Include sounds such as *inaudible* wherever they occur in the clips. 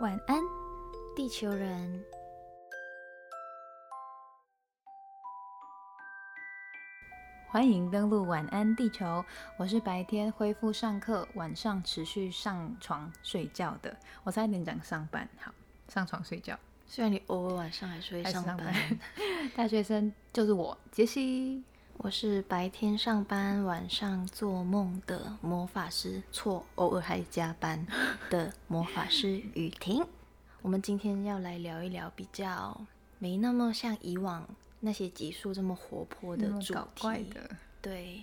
晚安，地球人。欢迎登录晚安地球，我是白天恢复上课，晚上持续上床睡觉的。我差点讲上班，好，上床睡觉。虽然你偶尔晚上还是会上班，*laughs* 大学生就是我，杰西。我是白天上班，晚上做梦的魔法师，错，偶尔还加班的魔法师雨婷。我们今天要来聊一聊比较没那么像以往。那些集数这么活泼的主题，对，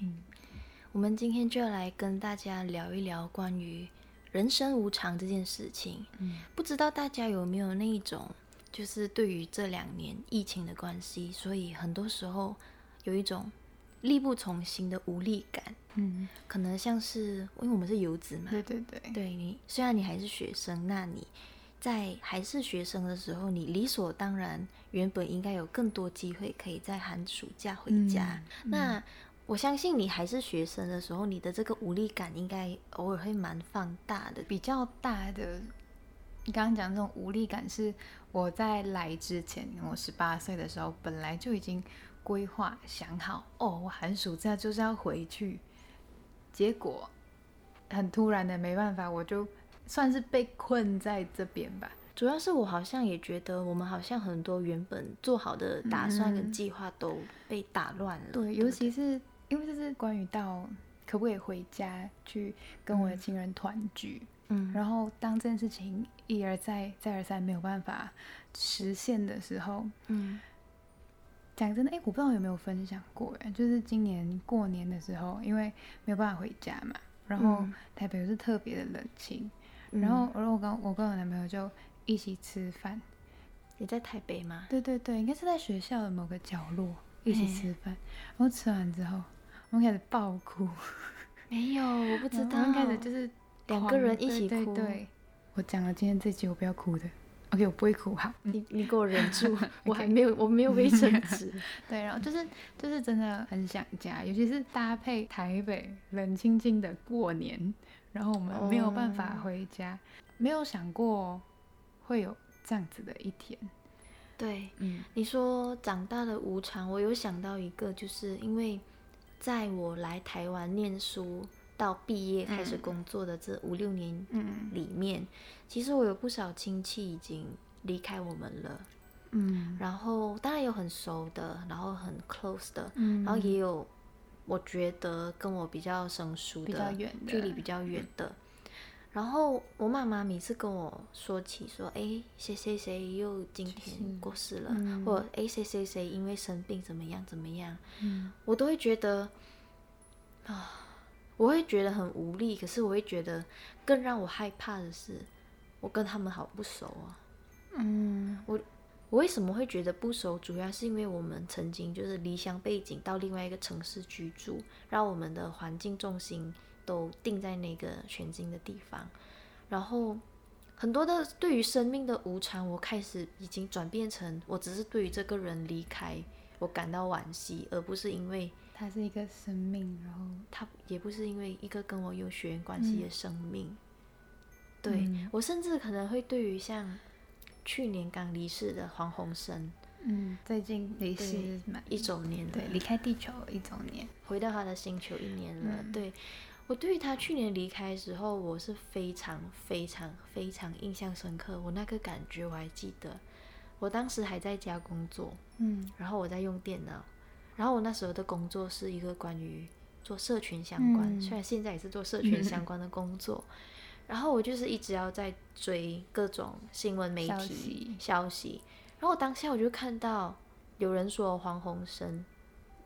我们今天就要来跟大家聊一聊关于人生无常这件事情。嗯，不知道大家有没有那一种，就是对于这两年疫情的关系，所以很多时候有一种力不从心的无力感。嗯，可能像是因为我们是游子嘛，对对对，对你虽然你还是学生，那你。在还是学生的时候，你理所当然原本应该有更多机会可以在寒暑假回家。那我相信你还是学生的时候，你的这个无力感应该偶尔会蛮放大的，比较大的。你刚刚讲这种无力感，是我在来之前，我十八岁的时候，本来就已经规划想好，哦，我寒暑假就是要回去，结果很突然的，没办法，我就。算是被困在这边吧，主要是我好像也觉得，我们好像很多原本做好的打算跟计划都被打乱了。对，尤其是因为这是关于到可不可以回家去跟我的亲人团聚，嗯，然后当这件事情一而再再而三没有办法实现的时候，嗯，讲真的，哎，我不知道有没有分享过，哎，就是今年过年的时候，因为没有办法回家嘛，然后台北又是特别的冷清。然后，然后我跟我跟我男朋友就一起吃饭。也在台北吗？对对对，应该是在学校的某个角落一起吃饭。然后吃完之后，我们开始爆哭。没有，我不知道。开始就是两个人一起哭。对，我讲了今天这集我不要哭的。OK，我不会哭哈。你你给我忍住，*laughs* 我还没有我没有卫生 *laughs* 纸。对，然后就是就是真的很想家，尤其是搭配台北冷清清的过年。然后我们没有办法回家，没有想过会有这样子的一天。对，嗯，你说长大的无常，我有想到一个，就是因为在我来台湾念书到毕业开始工作的这五六年里面，其实我有不少亲戚已经离开我们了。嗯，然后当然有很熟的，然后很 close 的，然后也有。我觉得跟我比较生疏的远，距离比较远的。然后我妈妈每次跟我说起说，哎，谁谁谁又今天过世。了，或哎谁谁谁因为生病怎么样怎么样，我都会觉得啊，我会觉得很无力。可是我会觉得更让我害怕的是，我跟他们好不熟啊。嗯，我。我为什么会觉得不熟？主要是因为我们曾经就是离乡背景到另外一个城市居住，让我们的环境重心都定在那个全新的地方。然后很多的对于生命的无常，我开始已经转变成，我只是对于这个人离开我感到惋惜，而不是因为他是一个生命，然后它也不是因为一个跟我有血缘关系的生命。对我甚至可能会对于像。去年刚离世的黄鸿升，嗯，最近离世一周年，对，离开地球一周年，回到他的星球一年了。对我对于他去年离开的时候，我是非常非常非常印象深刻。我那个感觉我还记得，我当时还在家工作，嗯，然后我在用电脑，然后我那时候的工作是一个关于做社群相关，虽然现在也是做社群相 *laughs* 关的工作。然后我就是一直要在追各种新闻媒体消息，然后当下我就看到有人说黄鸿升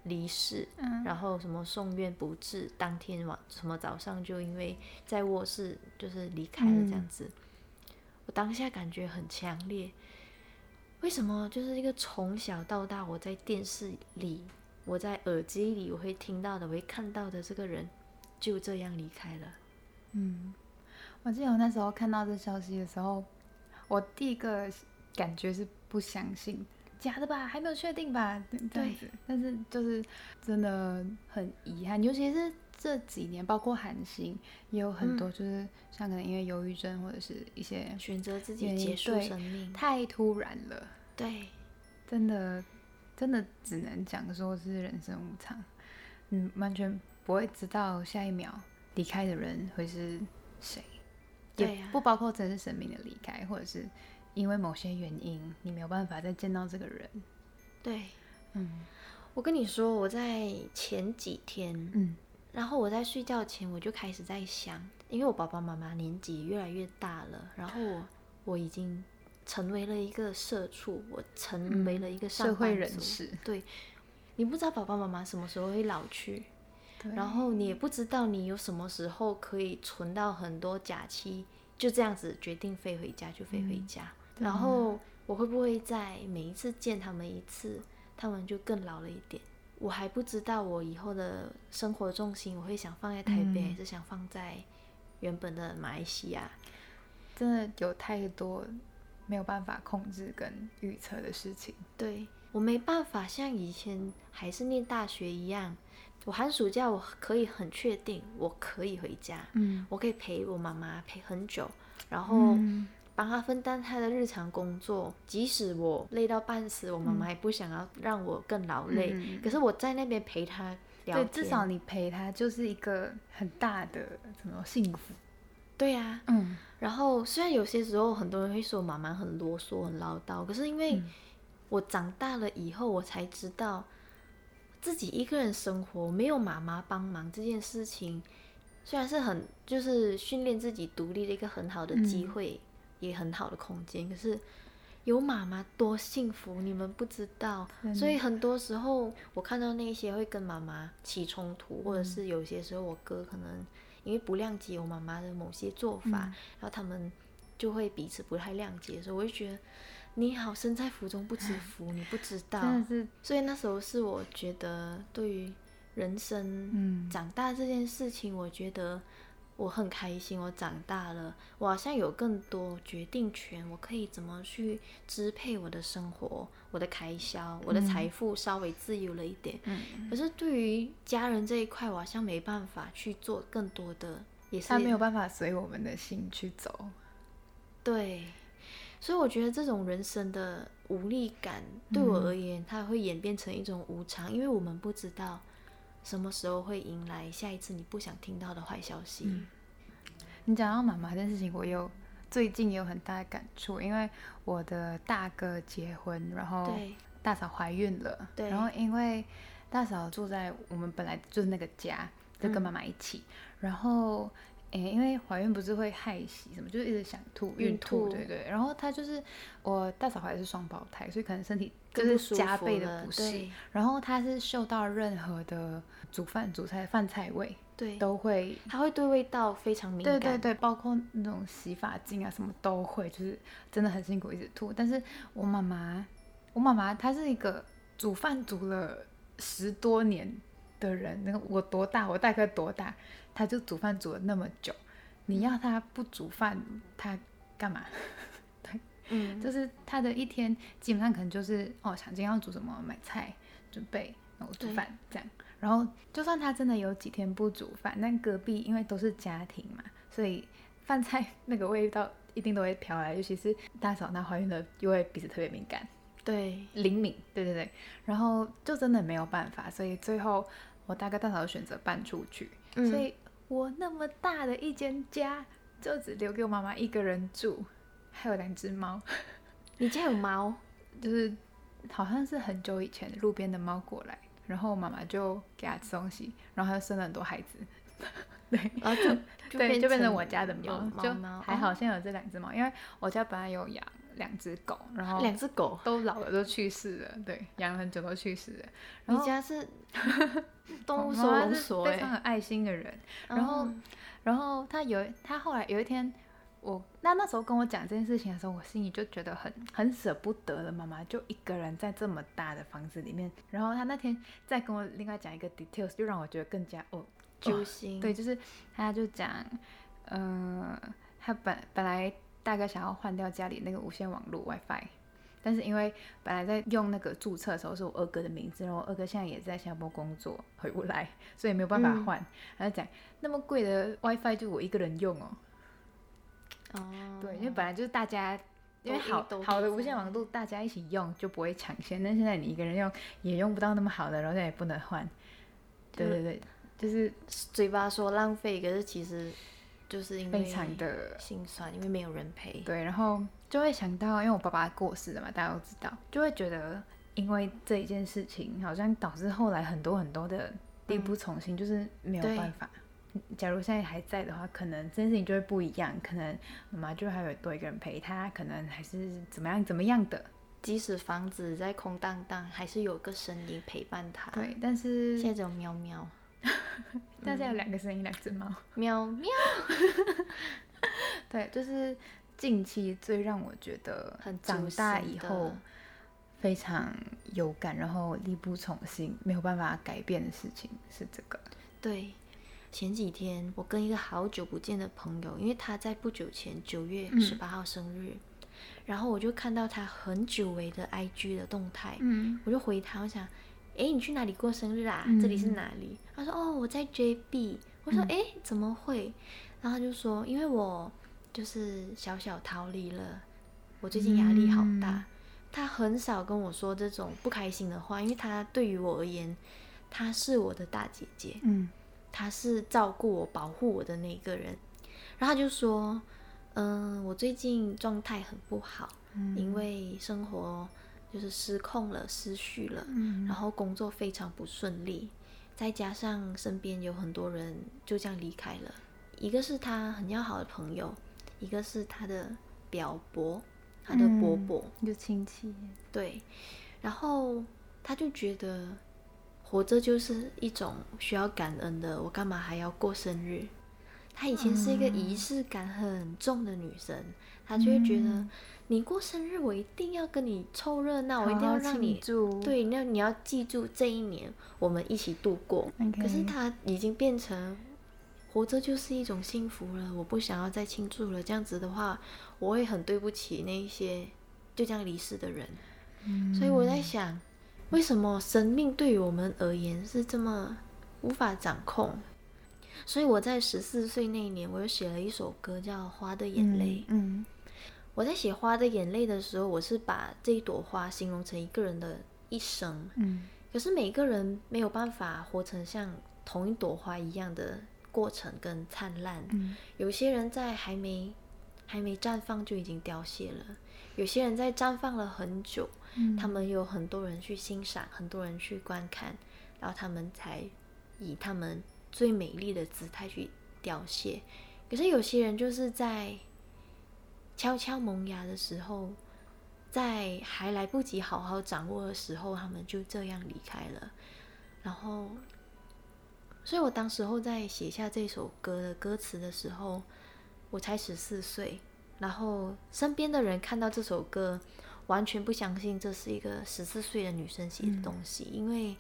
离世，然后什么送院不治，当天晚什么早上就因为在卧室就是离开了这样子，我当下感觉很强烈，为什么就是一个从小到大我在电视里、我在耳机里我会听到的、我会看到的这个人就这样离开了，嗯。我记得我那时候看到这消息的时候，我第一个感觉是不相信，假的吧，还没有确定吧，这样子。但是就是真的很遗憾，尤其是这几年，包括韩星，也有很多就是像可能因为忧郁症或者是一些选择自己结束生命，太突然了。对，真的真的只能讲说是人生无常，嗯，完全不会知道下一秒离开的人会是谁。对不包括真是生命的离开，或者是因为某些原因你没有办法再见到这个人。对，嗯，我跟你说，我在前几天，嗯，然后我在睡觉前我就开始在想，因为我爸爸妈妈年纪越来越大了，然后我我已经成为了一个社畜，我成为了一个社会人士。对，你不知道爸爸妈妈什么时候会老去。然后你也不知道你有什么时候可以存到很多假期，就这样子决定飞回家就飞回家。然后我会不会在每一次见他们一次，他们就更老了一点？我还不知道我以后的生活重心，我会想放在台北，还是想放在原本的马来西亚？真的有太多没有办法控制跟预测的事情。对我没办法像以前还是念大学一样。我寒暑假我可以很确定我可以回家，嗯，我可以陪我妈妈陪很久，然后帮她分担她的日常工作。即使我累到半死，我妈妈也不想要让我更劳累。可是我在那边陪她聊天，至少你陪他就是一个很大的什么幸福。对呀，嗯。然后虽然有些时候很多人会说妈妈很啰嗦、很唠叨，可是因为我长大了以后，我才知道。自己一个人生活，没有妈妈帮忙这件事情，虽然是很就是训练自己独立的一个很好的机会，也很好的空间。可是有妈妈多幸福，你们不知道。所以很多时候我看到那些会跟妈妈起冲突，或者是有些时候我哥可能因为不谅解我妈妈的某些做法，然后他们就会彼此不太谅解的时候，我就觉得。你好，身在福中不知福，你不知道。所以那时候是我觉得对于人生长大这件事情，我觉得我很开心。我长大了，我好像有更多决定权，我可以怎么去支配我的生活、我的开销、我的财富，稍微自由了一点。嗯。可是对于家人这一块，我好像没办法去做更多的，也是他没有办法随我们的心去走。对。所以我觉得这种人生的无力感，对我而言，它会演变成一种无常，因为我们不知道什么时候会迎来下一次你不想听到的坏消息。你讲到妈妈这件事情，我有最近也有很大的感触，因为我的大哥结婚，然后大嫂怀孕了，然后因为大嫂住在我们本来就是那个家，就跟妈妈一起，然后。哎，因为怀孕不是会害喜什么，就是一直想吐、孕吐，对对。然后她就是我大嫂怀的是双胞胎，所以可能身体就是加倍的不适。然后她是嗅到任何的煮饭、煮菜、饭菜味，对，都会，她会对味道非常敏感。对对对，包括那种洗发精啊什么都会，就是真的很辛苦，一直吐。但是我妈妈，我妈妈她是一个煮饭煮了十多年的人，那个我多大，我大概多大。他就煮饭煮了那么久，你要他不煮饭，他干嘛？*laughs* 对，嗯，就是他的一天基本上可能就是哦，想今天要煮什么，买菜准备，然后煮饭这样。然后就算他真的有几天不煮饭，但隔壁因为都是家庭嘛，所以饭菜 *laughs* 那个味道一定都会飘来。尤其是大嫂那怀孕的，因为鼻子特别敏感，对，灵敏，对对对。然后就真的没有办法，所以最后我大哥大嫂选择搬出去，所以。我那么大的一间家，就只留给我妈妈一个人住，还有两只猫。*laughs* 你家有猫？就是好像是很久以前路边的猫过来，然后我妈妈就给它吃东西，然后它就生了很多孩子。*laughs* 对，然后就 *laughs* 对，就变成我家的猫，就还好，现在有这两只猫，因为我家本来有养两只狗，然后两只狗都老了，都去世了。对，养了很久都去世了。你家是？*laughs* 动物收容所，非常有爱心的人。然后，然后他有他后来有一天，我那那时候跟我讲这件事情的时候，我心里就觉得很很舍不得了。妈妈就一个人在这么大的房子里面。然后他那天再跟我另外讲一个 details，就让我觉得更加哦揪心。对，就是他就讲，嗯，他本本来大概想要换掉家里那个无线网络 WiFi，但是因为本来在用那个注册的时候是我二哥的名字，然后我二哥现在也在新加坡工作，回不来，所以没有办法换。他就讲那么贵的 WiFi 就我一个人用哦。哦。对，因为本来就是大家，因为好好的无线网络大家一起用就不会抢先，但现在你一个人用也用不到那么好的，然后也不能换。对对对，就是嘴巴说浪费，可是其实。就是因为非常的心酸，因为没有人陪。对，然后就会想到，因为我爸爸过世了嘛，大家都知道，就会觉得，因为这一件事情，好像导致后来很多很多的力不从心，就是没有办法。假如现在还在的话，可能这件事情就会不一样，可能妈妈就还有多一个人陪他，可能还是怎么样怎么样的。即使房子在空荡荡，还是有个声音陪伴他。对，但是现在只有喵喵。*laughs* 但是有两个声音，两只猫，喵喵。*laughs* 对，就是近期最让我觉得长大以后非常有感，然后力不从心，没有办法改变的事情是这个。对，前几天我跟一个好久不见的朋友，因为他在不久前九月十八号生日，然后我就看到他很久违的 IG 的动态，嗯，我就回他，我想。哎，你去哪里过生日啊？这里是哪里？他说：哦，我在 JB。我说：哎，怎么会？然后他就说：因为我就是小小逃离了，我最近压力好大。他很少跟我说这种不开心的话，因为他对于我而言，他是我的大姐姐，嗯，他是照顾我、保护我的那个人。然后他就说：嗯，我最近状态很不好，因为生活。就是失控了，失序了，然后工作非常不顺利，再加上身边有很多人就这样离开了，一个是他很要好的朋友，一个是他的表伯，他的伯伯，就亲戚，对，然后他就觉得活着就是一种需要感恩的，我干嘛还要过生日？她以前是一个仪式感很重的女生，她就会觉得。你过生日，我一定要跟你凑热闹，我一定要让你对，那你要记住这一年我们一起度过。可是她已经变成活着就是一种幸福了，我不想要再庆祝了。这样子的话，我会很对不起那一些就这样离世的人。所以我在想，为什么生命对于我们而言是这么无法掌控？所以我在十四岁那一年，我又写了一首歌叫《花的眼泪》。嗯。我在写《花的眼泪》的时候，我是把这一朵花形容成一个人的一生。嗯，可是每个人没有办法活成像同一朵花一样的过程跟灿烂。嗯，有些人在还没还没绽放就已经凋谢了，有些人在绽放了很久，他们有很多人去欣赏，很多人去观看，然后他们才以他们最美丽的姿态去凋谢。可是有些人就是在。悄悄萌芽的时候，在还来不及好好掌握的时候，他们就这样离开了。然后，所以我当时候在写下这首歌的歌词的时候，我才十四岁。然后身边的人看到这首歌，完全不相信这是一个十四岁的女生写的东西，因为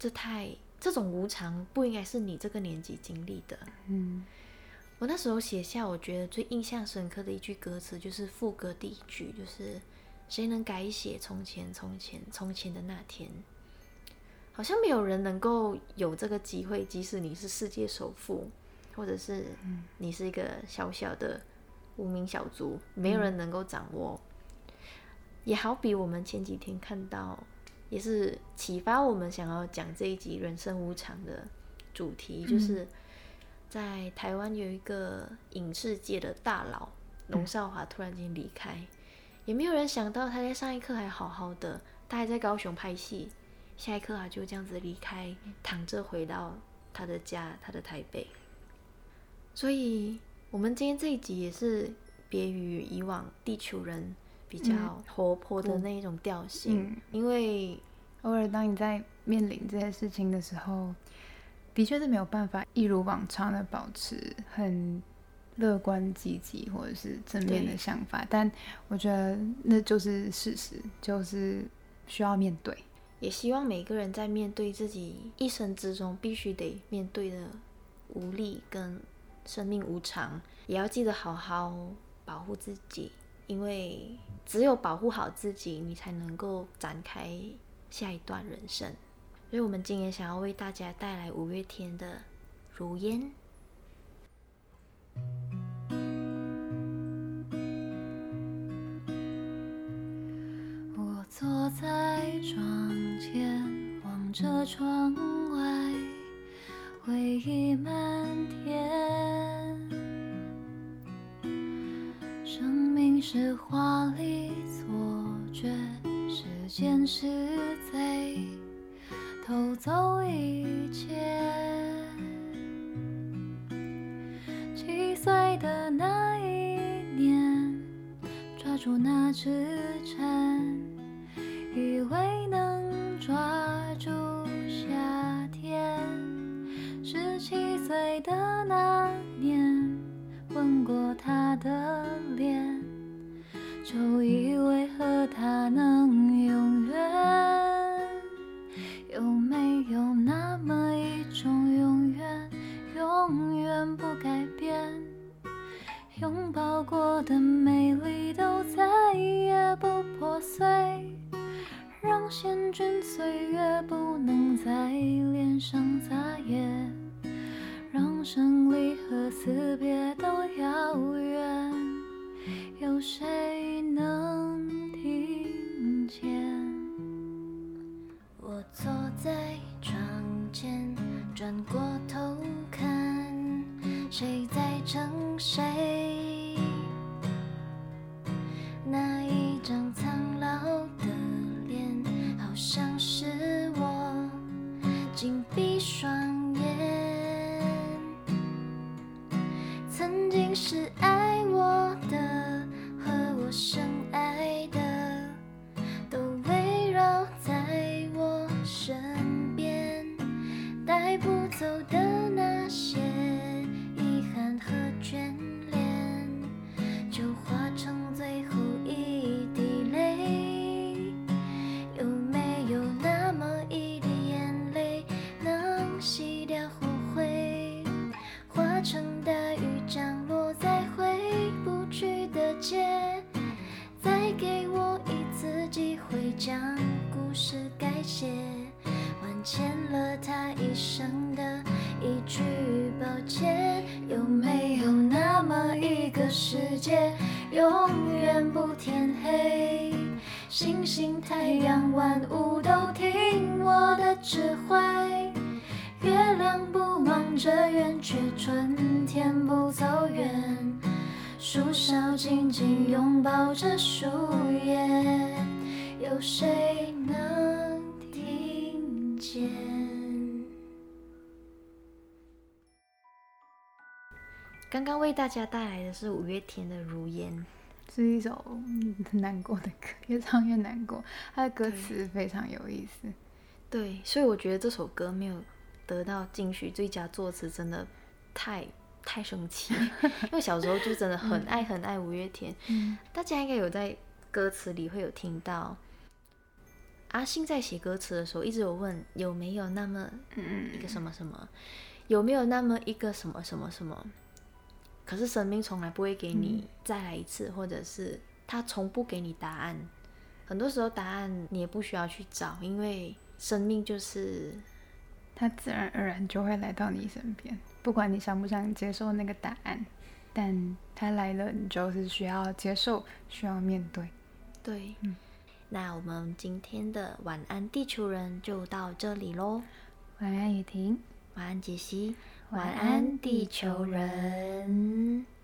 这太这种无常不应该是你这个年纪经历的。嗯。我那时候写下，我觉得最印象深刻的一句歌词，就是副歌第一句，就是“谁能改写从前，从前，从前的那天？”好像没有人能够有这个机会，即使你是世界首富，或者是你是一个小小的无名小卒，没有人能够掌握。也好比我们前几天看到，也是启发我们想要讲这一集人生无常的主题，就是。在台湾有一个影视界的大佬龙少华突然间离开，也没有人想到他在上一刻还好好的，他还在高雄拍戏，下一刻他就这样子离开，躺着回到他的家，他的台北。所以，我们今天这一集也是别于以往地球人比较活泼的那一种调性，因为偶尔当你在面临这些事情的时候。的确是没有办法一如往常的保持很乐观积极或者是正面的想法，但我觉得那就是事实，就是需要面对。也希望每个人在面对自己一生之中必须得面对的无力跟生命无常，也要记得好好保护自己，因为只有保护好自己，你才能够展开下一段人生。所以，我们今天想要为大家带来五月天的《如烟》。我坐在窗前，望着窗外，回忆漫抓住那只蝉，以为能抓住夏天。十七岁的那年，吻过他的脸，就一醉，让险峻岁月不能在脸上撒野，让生离和死别是爱我的，和我深欠了他一生的一句抱歉，有没有那么一个世界，永远不天黑？星星、太阳、万物都听我的指挥。月亮不忙着圆，却春天不走远。树梢紧紧拥抱着树叶，有谁能？刚刚为大家带来的是五月天的《如烟》，是一首很难过的歌，越唱越难过。它的歌词非常有意思，对，所以我觉得这首歌没有得到金曲最佳作词，真的太太生气。*laughs* 因为小时候就真的很爱很爱五月天，大家应该有在歌词里会有听到。阿信在写歌词的时候，一直有问有没有那么一个什么什么，有没有那么一个什么什么什么。可是生命从来不会给你再来一次，或者是他从不给你答案。很多时候答案你也不需要去找，因为生命就是它自然而然就会来到你身边，不管你想不想接受那个答案，但它来了，你就是需要接受，需要面对。对，嗯。那我们今天的晚安地球人就到这里喽。晚安雨婷，晚安杰西，晚安地球人。